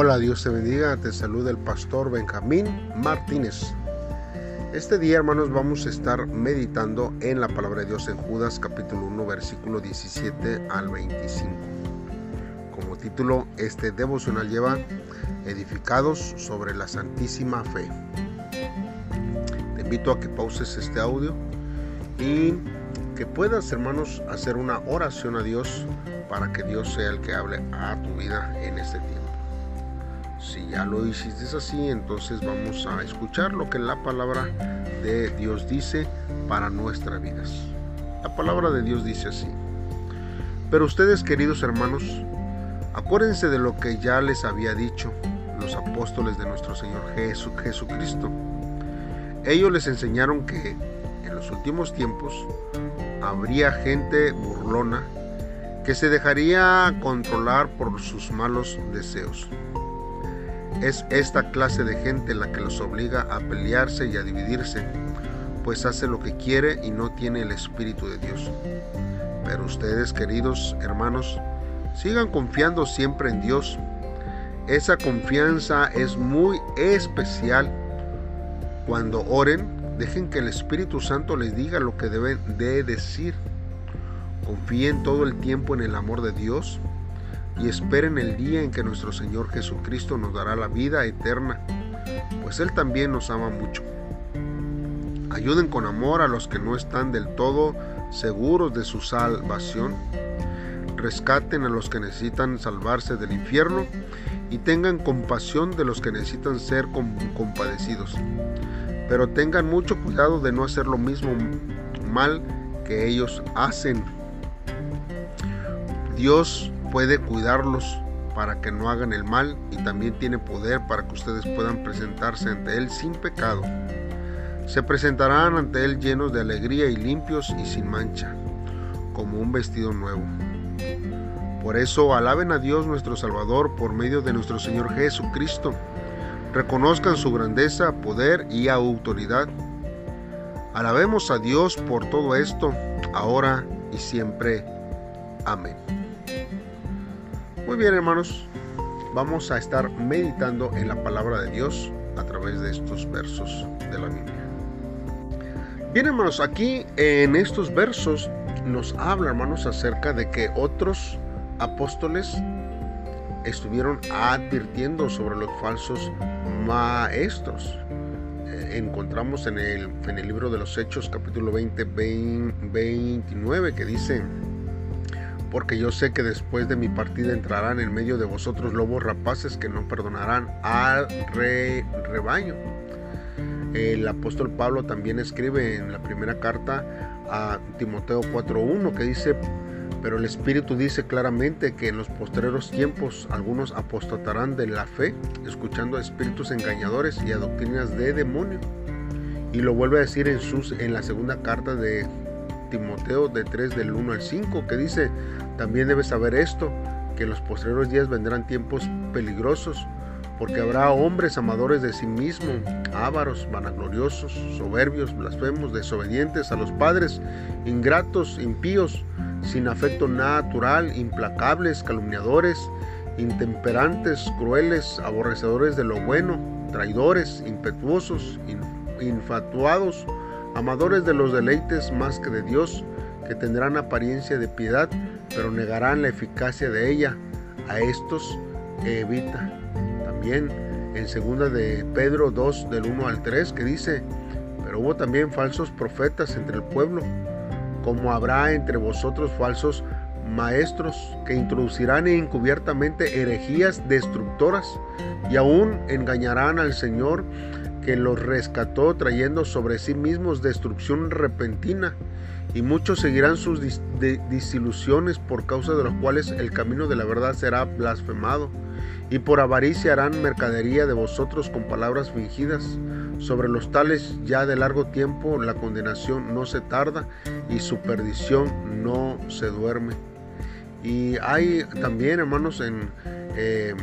Hola, Dios te bendiga, te saluda el pastor Benjamín Martínez. Este día, hermanos, vamos a estar meditando en la palabra de Dios en Judas capítulo 1, versículo 17 al 25. Como título, este devocional lleva Edificados sobre la Santísima Fe. Te invito a que pauses este audio y que puedas, hermanos, hacer una oración a Dios para que Dios sea el que hable a tu vida en este tiempo. Si ya lo hiciste así, entonces vamos a escuchar lo que la palabra de Dios dice para nuestras vidas. La palabra de Dios dice así. Pero ustedes, queridos hermanos, acuérdense de lo que ya les había dicho los apóstoles de nuestro Señor Jesucristo. Ellos les enseñaron que en los últimos tiempos habría gente burlona que se dejaría controlar por sus malos deseos. Es esta clase de gente la que los obliga a pelearse y a dividirse, pues hace lo que quiere y no tiene el Espíritu de Dios. Pero ustedes, queridos hermanos, sigan confiando siempre en Dios. Esa confianza es muy especial. Cuando oren, dejen que el Espíritu Santo les diga lo que deben de decir. Confíen todo el tiempo en el amor de Dios y esperen el día en que nuestro Señor Jesucristo nos dará la vida eterna, pues Él también nos ama mucho. Ayuden con amor a los que no están del todo seguros de su salvación. Rescaten a los que necesitan salvarse del infierno y tengan compasión de los que necesitan ser compadecidos. Pero tengan mucho cuidado de no hacer lo mismo mal que ellos hacen. Dios puede cuidarlos para que no hagan el mal y también tiene poder para que ustedes puedan presentarse ante Él sin pecado. Se presentarán ante Él llenos de alegría y limpios y sin mancha, como un vestido nuevo. Por eso alaben a Dios nuestro Salvador por medio de nuestro Señor Jesucristo. Reconozcan su grandeza, poder y autoridad. Alabemos a Dios por todo esto, ahora y siempre. Amén. Muy bien hermanos, vamos a estar meditando en la palabra de Dios a través de estos versos de la Biblia. Bien hermanos, aquí en estos versos nos habla hermanos acerca de que otros apóstoles estuvieron advirtiendo sobre los falsos maestros. Eh, encontramos en el, en el libro de los Hechos capítulo 20, 29 que dice, porque yo sé que después de mi partida entrarán en medio de vosotros lobos rapaces que no perdonarán al rebaño. El apóstol Pablo también escribe en la primera carta a Timoteo 4.1 que dice, pero el Espíritu dice claramente que en los postreros tiempos algunos apostatarán de la fe, escuchando a espíritus engañadores y a doctrinas de demonio. Y lo vuelve a decir en, sus, en la segunda carta de Timoteo de 3 del 1 al 5 que dice, también debes saber esto, que en los posteriores días vendrán tiempos peligrosos, porque habrá hombres amadores de sí mismos, ávaros, vanagloriosos, soberbios, blasfemos, desobedientes a los padres, ingratos, impíos, sin afecto natural, implacables, calumniadores, intemperantes, crueles, aborrecedores de lo bueno, traidores, impetuosos, infatuados, amadores de los deleites más que de Dios, que tendrán apariencia de piedad, pero negarán la eficacia de ella. A estos evita. También en segunda de Pedro 2 del 1 al 3 que dice, pero hubo también falsos profetas entre el pueblo, como habrá entre vosotros falsos maestros que introducirán encubiertamente herejías destructoras y aún engañarán al Señor que los rescató trayendo sobre sí mismos destrucción repentina. Y muchos seguirán sus disilusiones por causa de los cuales el camino de la verdad será blasfemado. Y por avaricia harán mercadería de vosotros con palabras fingidas. Sobre los tales ya de largo tiempo la condenación no se tarda y su perdición no se duerme. Y hay también, hermanos, en... Eh,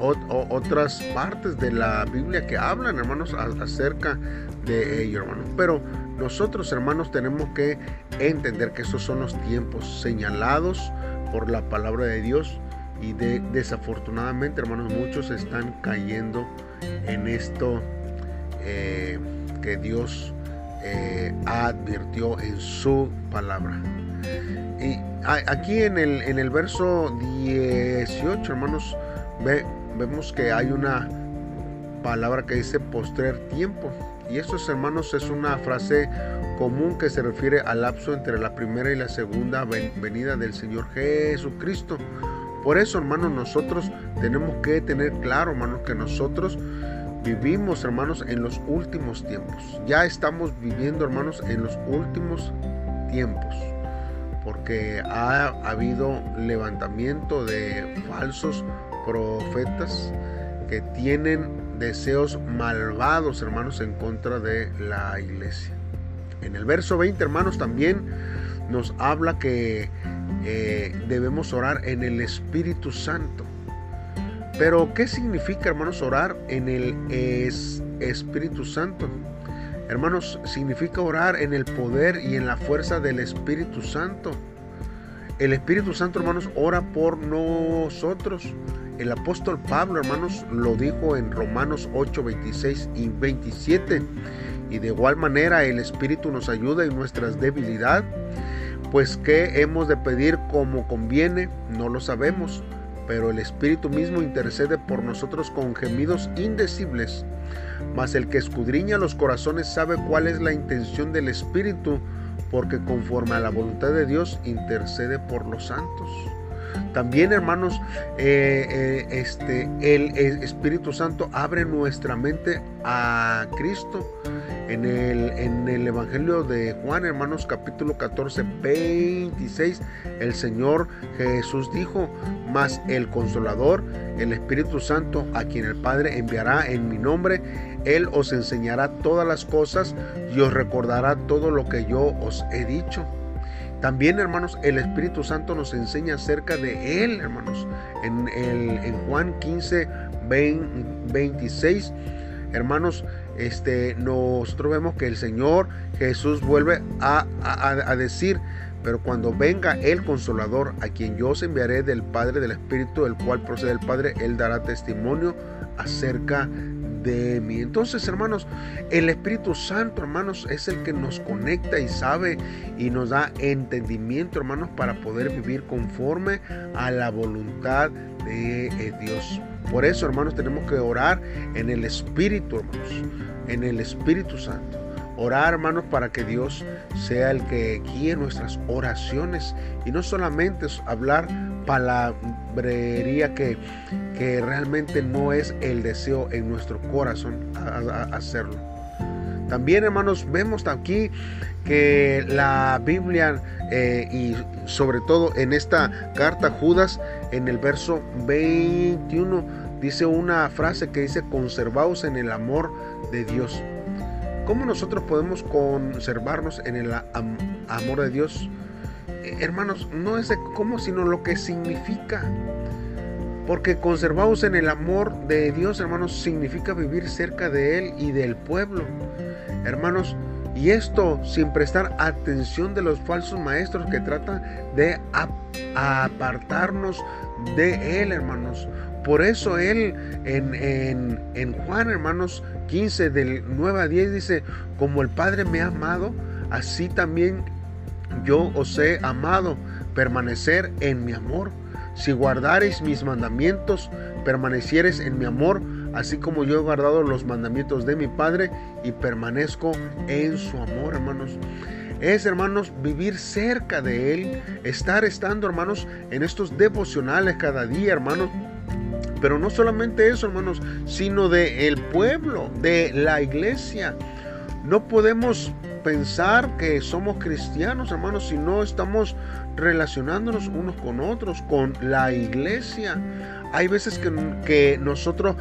otras partes de la Biblia que hablan, hermanos, acerca de ello, hermanos. Pero nosotros, hermanos, tenemos que entender que esos son los tiempos señalados por la palabra de Dios y de, desafortunadamente, hermanos, muchos están cayendo en esto eh, que Dios eh, advirtió en su palabra. Y aquí en el, en el verso 18, hermanos, vemos que hay una palabra que dice postrer tiempo. Y esto, hermanos, es una frase común que se refiere al lapso entre la primera y la segunda venida del Señor Jesucristo. Por eso, hermanos, nosotros tenemos que tener claro, hermanos, que nosotros vivimos, hermanos, en los últimos tiempos. Ya estamos viviendo, hermanos, en los últimos tiempos. Porque ha habido levantamiento de falsos profetas que tienen deseos malvados, hermanos, en contra de la iglesia. En el verso 20, hermanos, también nos habla que eh, debemos orar en el Espíritu Santo. Pero, ¿qué significa, hermanos, orar en el Espíritu Santo? Hermanos, significa orar en el poder y en la fuerza del Espíritu Santo. El Espíritu Santo, hermanos, ora por nosotros. El apóstol Pablo, hermanos, lo dijo en Romanos 8, 26 y 27. Y de igual manera el Espíritu nos ayuda en nuestras debilidades. Pues qué hemos de pedir como conviene, no lo sabemos, pero el Espíritu mismo intercede por nosotros con gemidos indecibles. Mas el que escudriña los corazones sabe cuál es la intención del Espíritu, porque conforme a la voluntad de Dios intercede por los santos. También, hermanos, eh, eh, este, el, Espíritu Santo abre nuestra mente a Cristo. En el, en el Evangelio de Juan, hermanos, capítulo 14, 26, el Señor Jesús dijo, mas el consolador, el Espíritu Santo, a quien el Padre enviará en mi nombre, Él os enseñará todas las cosas y os recordará todo lo que yo os he dicho. También, hermanos, el Espíritu Santo nos enseña acerca de Él, hermanos. En, Juan 15, 26, hermanos, este, nosotros vemos que el Señor Jesús vuelve a, decir, pero cuando venga el consolador, a quien yo os enviaré del Padre, del Espíritu, del cual procede el Padre, Él dará testimonio acerca de mí. Entonces, hermanos, el Espíritu Santo, hermanos, es el que nos conecta y sabe y nos da entendimiento, hermanos, para poder vivir conforme a la voluntad de eh, Dios. Por eso, hermanos, tenemos que orar en el Espíritu, hermanos, en el Espíritu Santo. Orar, hermanos, para que Dios sea el que guíe nuestras oraciones y no solamente hablar palabrería que, que realmente no es el deseo en nuestro corazón hacerlo. También, hermanos, vemos aquí que la Biblia eh, y sobre todo en esta carta Judas, en el verso 21, dice una frase que dice, conservaos en el amor de Dios. ¿Cómo nosotros podemos conservarnos en el amor de Dios? Eh, hermanos, no es de cómo, sino lo que significa. Porque conservados en el amor de Dios, hermanos, significa vivir cerca de Él y del pueblo. Hermanos, y esto sin prestar atención de los falsos maestros que tratan de apartarnos de Él, hermanos. Por eso Él en, en, en Juan, hermanos, 15 del 9 a 10 dice, como el Padre me ha amado, así también yo os he amado, permanecer en mi amor. Si guardareis mis mandamientos, permanecieres en mi amor, así como yo he guardado los mandamientos de mi Padre y permanezco en su amor, hermanos. Es, hermanos, vivir cerca de Él, estar estando, hermanos, en estos devocionales cada día, hermanos, pero no solamente eso, hermanos, sino de el pueblo, de la iglesia. No podemos pensar que somos cristianos, hermanos, si no estamos relacionándonos unos con otros, con la iglesia. Hay veces que, que nosotros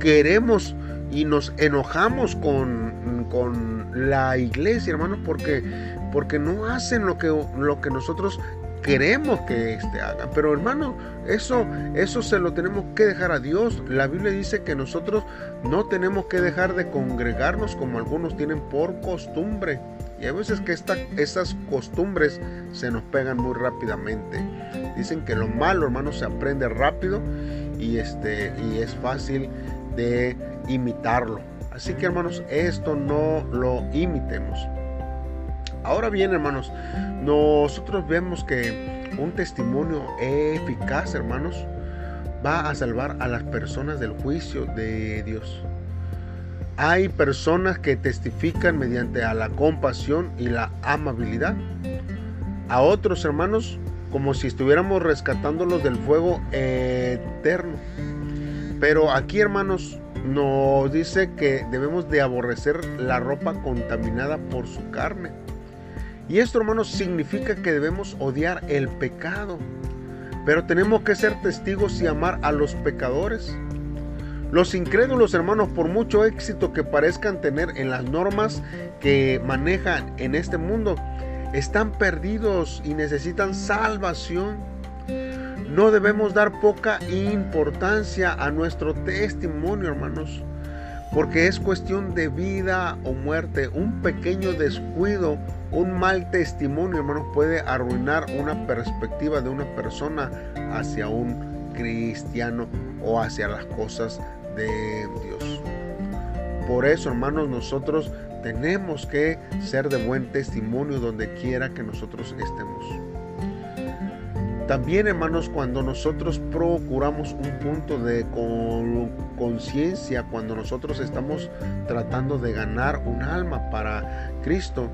queremos y nos enojamos con, con la iglesia, hermanos, porque, porque no hacen lo que, lo que nosotros queremos que este haga. Pero hermano, eso, eso se lo tenemos que dejar a Dios. La Biblia dice que nosotros no tenemos que dejar de congregarnos como algunos tienen por costumbre. Y hay veces que esta, esas costumbres se nos pegan muy rápidamente. Dicen que lo malo, hermanos, se aprende rápido y, este, y es fácil de imitarlo. Así que, hermanos, esto no lo imitemos. Ahora bien, hermanos, nosotros vemos que un testimonio eficaz, hermanos, va a salvar a las personas del juicio de Dios. Hay personas que testifican mediante a la compasión y la amabilidad. A otros hermanos como si estuviéramos rescatándolos del fuego eterno. Pero aquí hermanos nos dice que debemos de aborrecer la ropa contaminada por su carne. Y esto hermanos significa que debemos odiar el pecado. Pero tenemos que ser testigos y amar a los pecadores. Los incrédulos, hermanos, por mucho éxito que parezcan tener en las normas que manejan en este mundo, están perdidos y necesitan salvación. No debemos dar poca importancia a nuestro testimonio, hermanos, porque es cuestión de vida o muerte. Un pequeño descuido, un mal testimonio, hermanos, puede arruinar una perspectiva de una persona hacia un cristiano o hacia las cosas de Dios. Por eso, hermanos, nosotros tenemos que ser de buen testimonio donde quiera que nosotros estemos. También, hermanos, cuando nosotros procuramos un punto de conciencia, cuando nosotros estamos tratando de ganar un alma para Cristo,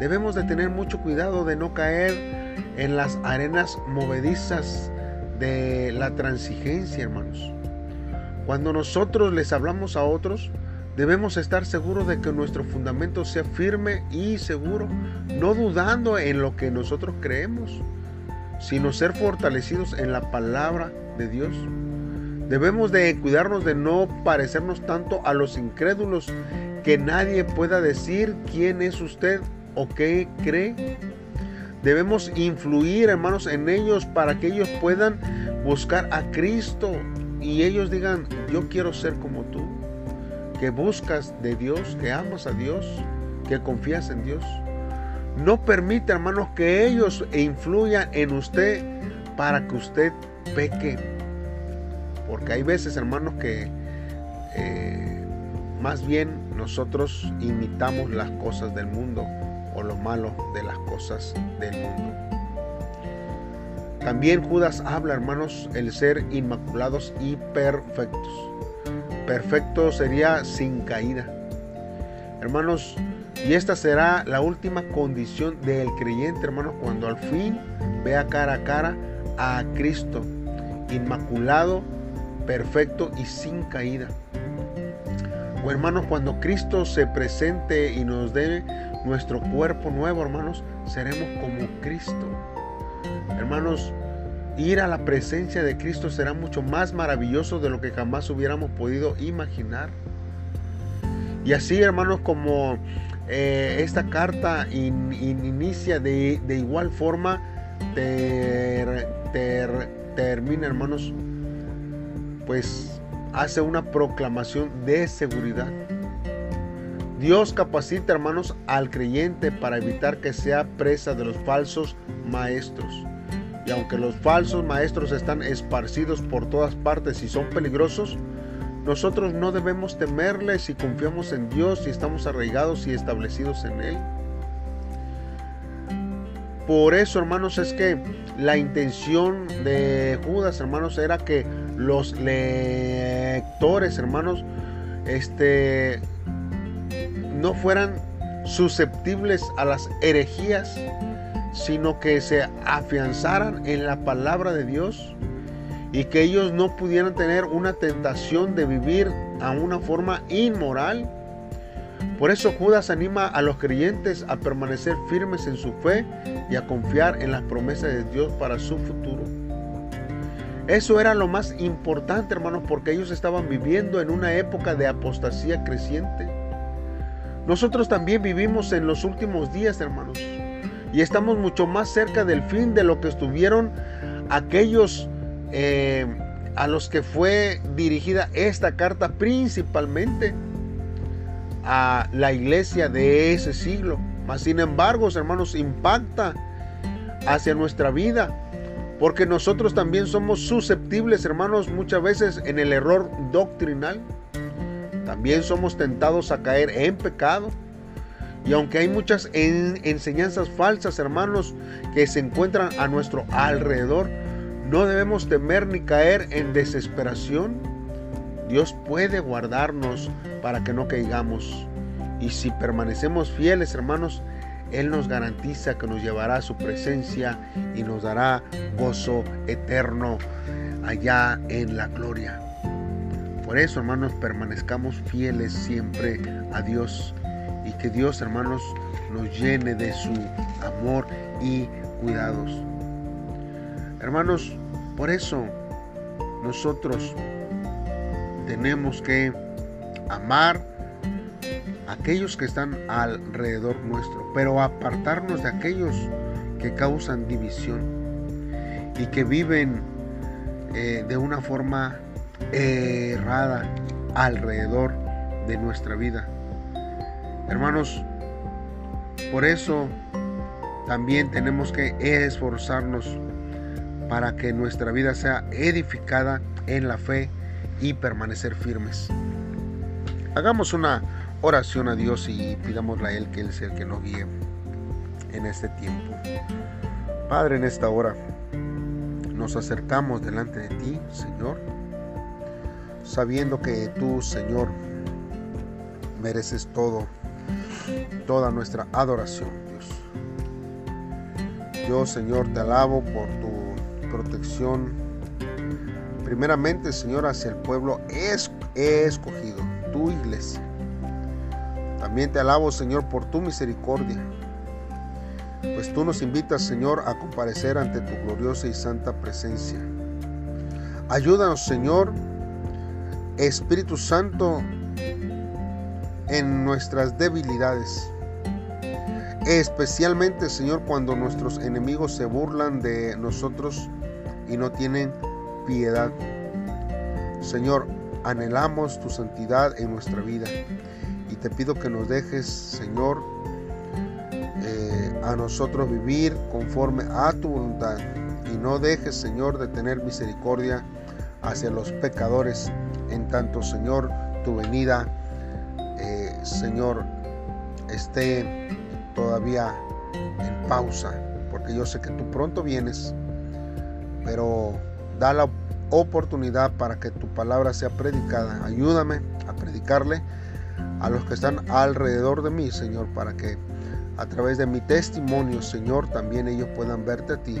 debemos de tener mucho cuidado de no caer en las arenas movedizas de la transigencia, hermanos. Cuando nosotros les hablamos a otros, debemos estar seguros de que nuestro fundamento sea firme y seguro, no dudando en lo que nosotros creemos, sino ser fortalecidos en la palabra de Dios. Debemos de cuidarnos de no parecernos tanto a los incrédulos que nadie pueda decir quién es usted o qué cree. Debemos influir, hermanos, en ellos para que ellos puedan buscar a Cristo y ellos digan, yo quiero ser como tú, que buscas de Dios, que amas a Dios, que confías en Dios. No permite, hermanos, que ellos influyan en usted para que usted peque. Porque hay veces, hermanos, que eh, más bien nosotros imitamos las cosas del mundo o lo malo de las cosas del mundo. También Judas habla, hermanos, el ser inmaculados y perfectos. Perfecto sería sin caída. Hermanos, y esta será la última condición del creyente, hermanos, cuando al fin vea cara a cara a Cristo, inmaculado, perfecto y sin caída. O hermanos, cuando Cristo se presente y nos dé nuestro cuerpo nuevo, hermanos, seremos como Cristo. Hermanos, ir a la presencia de Cristo será mucho más maravilloso de lo que jamás hubiéramos podido imaginar. Y así, hermanos, como eh, esta carta inicia de, igual forma, termina, hermanos, pues hace una proclamación de seguridad. Dios capacita, hermanos, al creyente para evitar que sea presa de los falsos maestros. Y aunque los falsos maestros están esparcidos por todas partes y son peligrosos, nosotros no debemos temerles si confiamos en Dios y estamos arraigados y establecidos en Él. Por eso, hermanos, es que la intención de Judas, hermanos, era que los lectores, hermanos, este, no fueran susceptibles a las herejías sino que se afianzaran en la palabra de Dios y que ellos no pudieran tener una tentación de vivir a una forma inmoral. Por eso Judas anima a los creyentes a permanecer firmes en su fe y a confiar en las promesas de Dios para su futuro. Eso era lo más importante, hermanos, porque ellos estaban viviendo en una época de apostasía creciente. Nosotros también vivimos en los últimos días, hermanos y estamos mucho más cerca del fin de lo que estuvieron aquellos eh, a los que fue dirigida esta carta principalmente a la iglesia de ese siglo. Mas sin embargo, hermanos, impacta hacia nuestra vida. Porque nosotros también somos susceptibles, hermanos, muchas veces en el error doctrinal. También somos tentados a caer en pecado. Y aunque hay muchas enseñanzas falsas, hermanos, que se encuentran a nuestro alrededor, no debemos temer ni caer en desesperación. Dios puede guardarnos para que no caigamos. Y si permanecemos fieles, hermanos, Él nos garantiza que nos llevará a su presencia y nos dará gozo eterno allá en la gloria. Por eso, hermanos, permanezcamos fieles siempre a Dios y que Dios, hermanos, nos llene de su amor y cuidados. Hermanos, por eso nosotros tenemos que amar a aquellos que están alrededor nuestro, pero apartarnos de aquellos que causan división y que viven eh, de una forma errada alrededor de nuestra vida. Hermanos, por eso también tenemos que esforzarnos para que nuestra vida sea edificada en la fe y permanecer firmes. Hagamos una oración a Dios y pidámosle a Él que Él sea el que nos guíe en este tiempo. Padre, en esta hora nos acercamos delante de ti, Señor, sabiendo que tú, Señor, mereces todo toda nuestra adoración, Dios. Yo, Señor, te alabo por protección. Primeramente, Señor, hacia el pueblo escogido, tu iglesia. También te alabo, Señor, por tu misericordia. Pues tú nos invitas, Señor, a comparecer ante tu gloriosa y santa presencia. Ayúdanos, Señor, Espíritu Santo, en nuestras debilidades. Especialmente, Señor, cuando nuestros enemigos se burlan de nosotros y no tienen piedad. Señor, anhelamos tu santidad en nuestra vida. Y te pido que nos dejes, Señor, eh, a nosotros vivir conforme a tu voluntad. Y no dejes, Señor, de tener misericordia hacia los pecadores, en tanto, Señor, tu venida Señor, esté todavía en pausa, porque yo sé que tú pronto vienes, pero da la oportunidad para que tu palabra sea predicada. Ayúdame a predicarle a los que están alrededor de mí, Señor, para que a través de mi testimonio, Señor, también ellos puedan verte a ti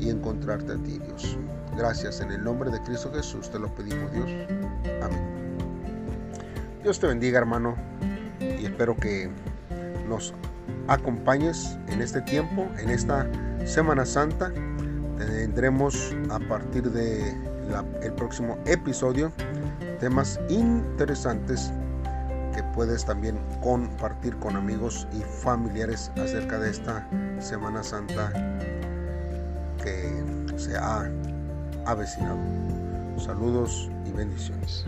y encontrarte a ti, Dios. Gracias, en el nombre de Cristo Jesús te lo pedimos, Dios. Amén. Dios te bendiga, hermano, y espero que nos acompañes en este tiempo, en esta Semana Santa. Tendremos a partir de el próximo episodio temas interesantes que puedes también compartir con amigos y familiares acerca de esta Semana Santa que se ha avecinado. Saludos y bendiciones.